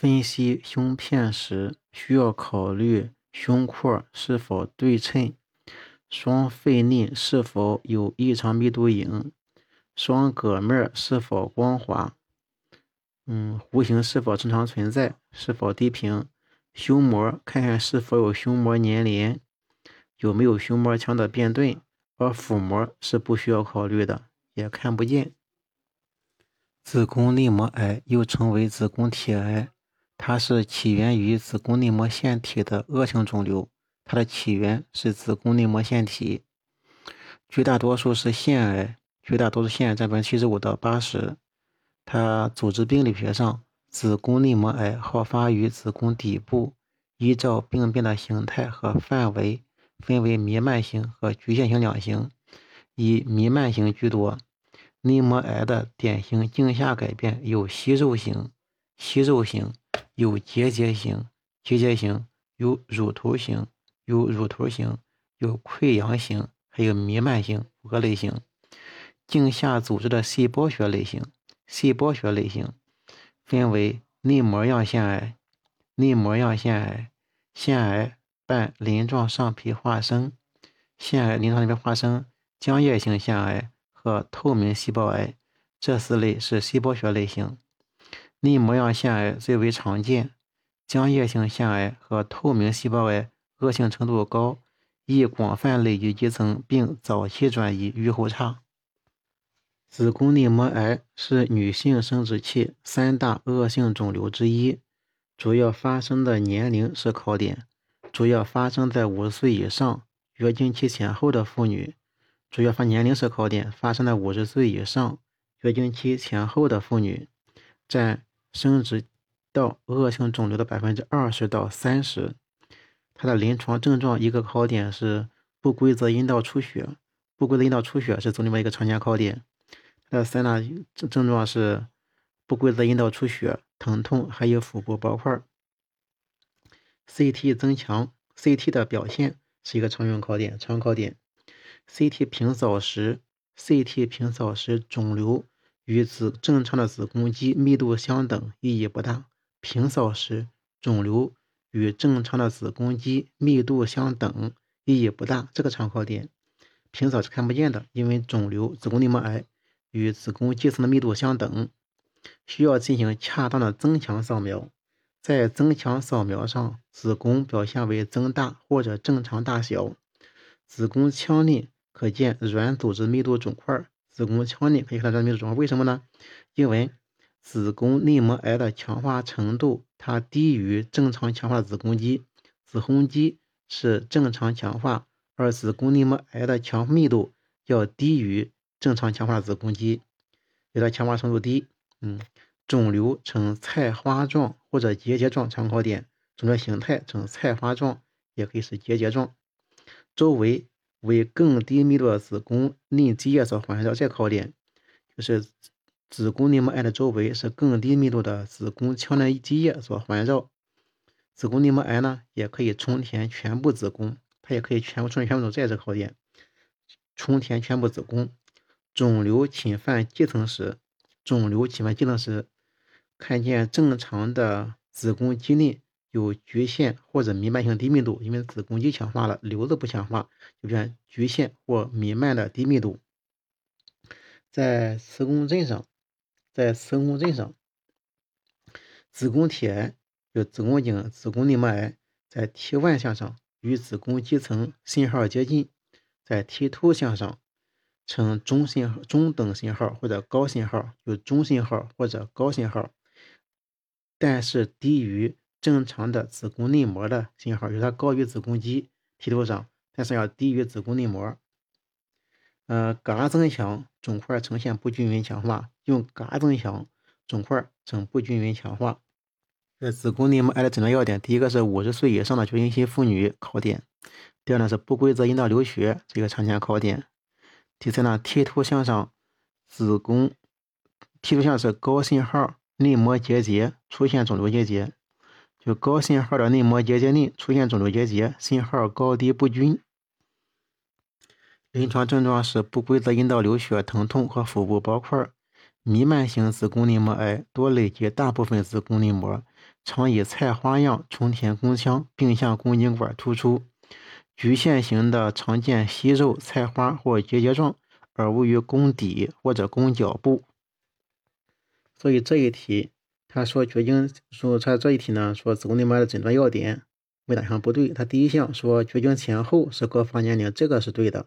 分析胸片时，需要考虑胸廓是否对称，双肺内是否有异常密度影，双膈面是否光滑，嗯，弧形是否正常存在，是否低平，胸膜看看是否有胸膜粘连，有没有胸膜腔的变钝，而腹膜是不需要考虑的，也看不见。子宫内膜癌又称为子宫体癌。它是起源于子宫内膜腺体的恶性肿瘤，它的起源是子宫内膜腺体，绝大多数是腺癌，绝大多数腺癌占百分之七十五到八十。它组织病理学上，子宫内膜癌好发于子宫底部，依照病变的形态和范围，分为弥漫型和局限型两型，以弥漫型居多。内膜癌的典型镜下改变有息肉型、息肉型。有结节型、结节型，有乳头型、有乳头型，有溃疡型，还有弥漫型五个类型。镜下组织的细胞学类型，细胞学类型分为内膜样腺癌、内膜样腺癌、腺癌伴鳞状上皮化生、腺癌鳞状上皮化生、浆液性腺癌和透明细胞癌，这四类是细胞学类型。内膜样腺癌最为常见，浆液性腺癌和透明细胞癌恶性程度高，易广泛累积基层并早期转移，预后差。子宫内膜癌是女性生殖器三大恶性肿瘤之一，主要发生的年龄是考点，主要发生在五十岁以上、月经期前后的妇女。主要发年龄是考点，发生在五十岁以上、月经期前后的妇女，占。生殖道恶性肿瘤的百分之二十到三十，它的临床症状一个考点是不规则阴道出血，不规则阴道出血是子宫内膜一个常见考点。它的三大症症状是不规则阴道出血、疼痛，还有腹部包块。CT 增强，CT 的表现是一个常用考点，常用考点。CT 平扫时，CT 平扫时肿瘤。与子正常的子宫肌密度相等，意义不大。平扫时，肿瘤与正常的子宫肌密度相等，意义不大。这个常考点，平扫是看不见的，因为肿瘤子宫内膜癌与子宫肌层的密度相等，需要进行恰当的增强扫描。在增强扫描上，子宫表现为增大或者正常大小，子宫腔内可见软组织密度肿块。子宫腔内可以看到这密度肿，为什么呢？因为子宫内膜癌的强化程度它低于正常强化的子宫肌，子宫肌是正常强化，而子宫内膜癌的强密度要低于正常强化的子宫肌，有的强化程度低。嗯，肿瘤呈菜花状或者结节状常考点，肿瘤形态呈菜花状，也可以是结节状，周围。为更低密度的子宫内积液所环绕，这考点就是子宫内膜癌的周围是更低密度的子宫腔内积液所环绕。子宫内膜癌呢，也可以充填全部子宫，它也可以全部充填全部这也是考点。充填全部子宫，肿瘤侵犯肌层时，肿瘤侵犯肌层时，看见正常的子宫肌内。有局限或者弥漫性低密度，因为子宫肌强化了，瘤子不强化，就变局限或弥漫的低密度。在磁共振上，在磁共振上，子宫体癌有子宫颈、子宫内膜癌，在 T1 向上与子宫肌层信号接近，在 T2 向上呈中信、中等信号或者高信号，有中信号或者高信号，但是低于。正常的子宫内膜的信号，就是它高于子宫肌梯度上，但是要低于子宫内膜。呃，嘎增强肿块呈现不均匀强化，用嘎增强肿块呈不均匀强化。这子宫内膜癌的诊断要点，第一个是五十岁以上的绝经期妇女考点，第二呢是不规则阴道流血，这个常见考点。第三呢，T 图向上子宫 T 图像是高信号内膜结节出现肿瘤结节。就高信号的内膜结节内出现肿瘤结节，信号高低不均。临床症状是不规则阴道流血、疼痛和腹部包块。弥漫性子宫内膜癌多累及大部分子宫内膜，常以菜花样充填宫腔，并向宫颈管突出。局限型的常见息肉、菜花或结节状，而位于宫底或者宫角部。所以这一题，他说绝经说他这一题呢，说子宫内膜的诊断要点为哪项不对？他第一项说绝经前后是高发年龄，这个是对的。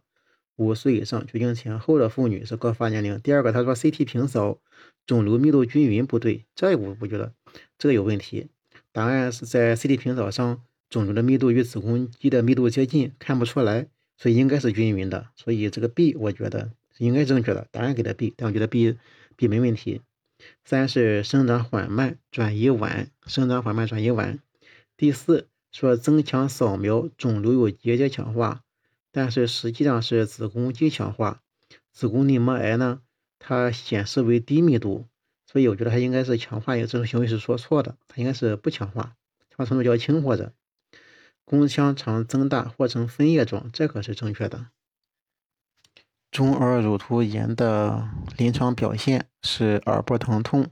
五岁以上绝经前后的妇女是高发年龄。第二个，他说 CT 平扫肿瘤密度均匀不对，这我我觉得这个有问题。答案是在 CT 平扫上肿瘤的密度与子宫肌的密度接近，看不出来，所以应该是均匀的。所以这个 B 我觉得应该正确的，答案给的 B，但我觉得 B B 没问题。三是生长缓慢，转移晚，生长缓慢转移晚。第四说增强扫描肿瘤有结节强化。但是实际上是子宫肌强化，子宫内膜癌呢，它显示为低密度，所以我觉得它应该是强化，这种行为是说错的，它应该是不强化，强化程度较轻或者宫腔常增大或呈分叶状，这个是正确的。中耳乳突炎的临床表现是耳部疼痛、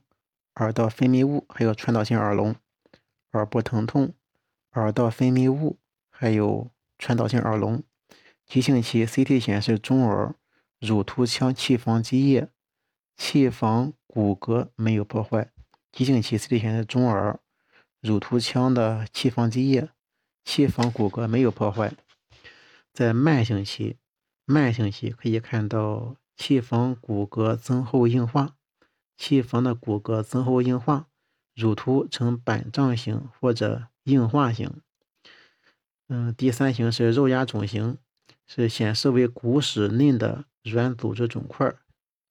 耳道分泌物，还有传导性耳聋。耳部疼痛、耳道分泌物，还有传导性耳聋。急性期 CT 显示中耳乳突腔气房积液，气房骨骼没有破坏。急性期 CT 显示中耳乳突腔的气房积液，气房骨骼没有破坏。在慢性期，慢性期可以看到气房骨骼增厚硬化，气房的骨骼增厚硬化，乳突呈板状型或者硬化型。嗯，第三型是肉芽肿型。是显示为骨室内的软组织肿块，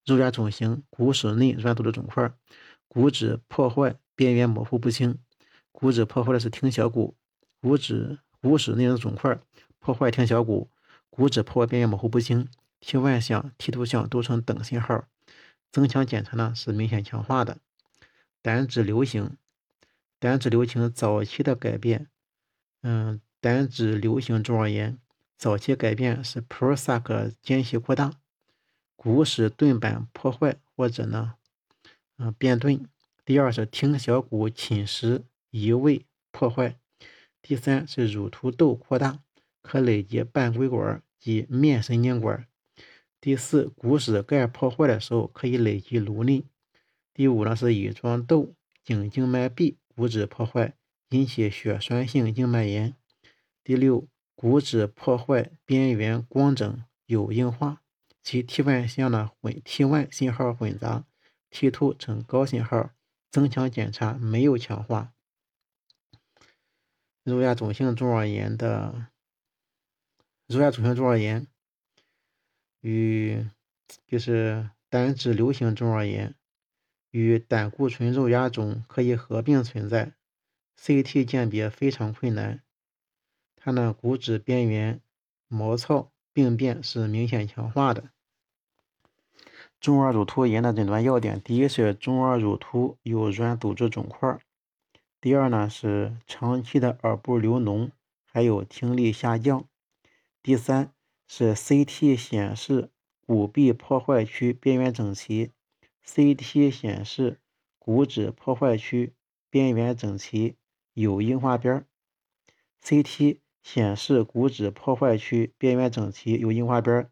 肉芽肿型，骨室内软组织肿块，骨质破坏，边缘模糊不清。骨质破坏的是听小骨，骨质骨室内的肿块破坏听小骨，骨质破坏边缘模糊不清。T 外向、T 图像都呈等信号。增强检查呢是明显强化的。胆脂瘤型，胆脂瘤型早期的改变，嗯，胆脂瘤型中耳炎。早期改变是 Pro-Sac 间隙扩大，骨室盾板破坏或者呢，嗯变钝。第二是听小骨侵蚀移位破坏。第三是乳突窦扩大，可累及半规管及面神经管。第四，骨室盖破坏的时候可以累及颅内。第五呢是乙状窦颈静脉壁骨质破坏，引起血栓性静脉炎。第六。骨质破坏边缘光整有硬化，其 T1 向的混 T1 信号混杂，T2 呈高信号，增强检查没有强化。肉芽肿性中耳炎的肉芽肿性中耳炎与就是胆脂瘤型中耳炎与胆固醇肉芽肿可以合并存在，CT 鉴别非常困难。它呢，骨质边缘毛糙病变是明显强化的。中耳乳突炎的诊断要点：第一是中耳乳突有软组织肿块；第二呢是长期的耳部流脓，还有听力下降；第三是 CT 显示骨壁破坏区边缘整齐，CT 显示骨质破坏区边缘整齐，有硬化边儿，CT。显示骨质破坏区边缘整齐，有硬化边儿。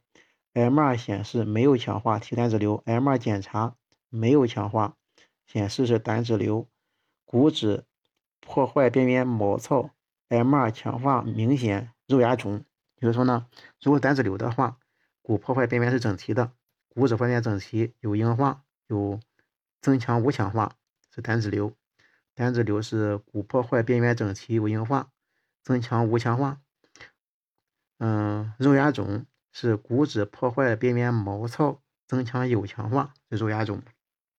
MR 显示没有强化体胆脂瘤，MR 检查没有强化，显示是胆脂瘤。骨质破坏边缘毛糙，MR 强化明显肉芽肿。就是说呢，如果胆脂瘤的话，骨破坏边缘是整齐的，骨质边缘整齐，有硬化，有增强无强化，是胆脂瘤。胆脂瘤是骨破坏边缘整齐，有硬化。增强无强化，嗯，肉芽肿是骨质破坏边缘毛糙，增强有强化，是肉芽肿。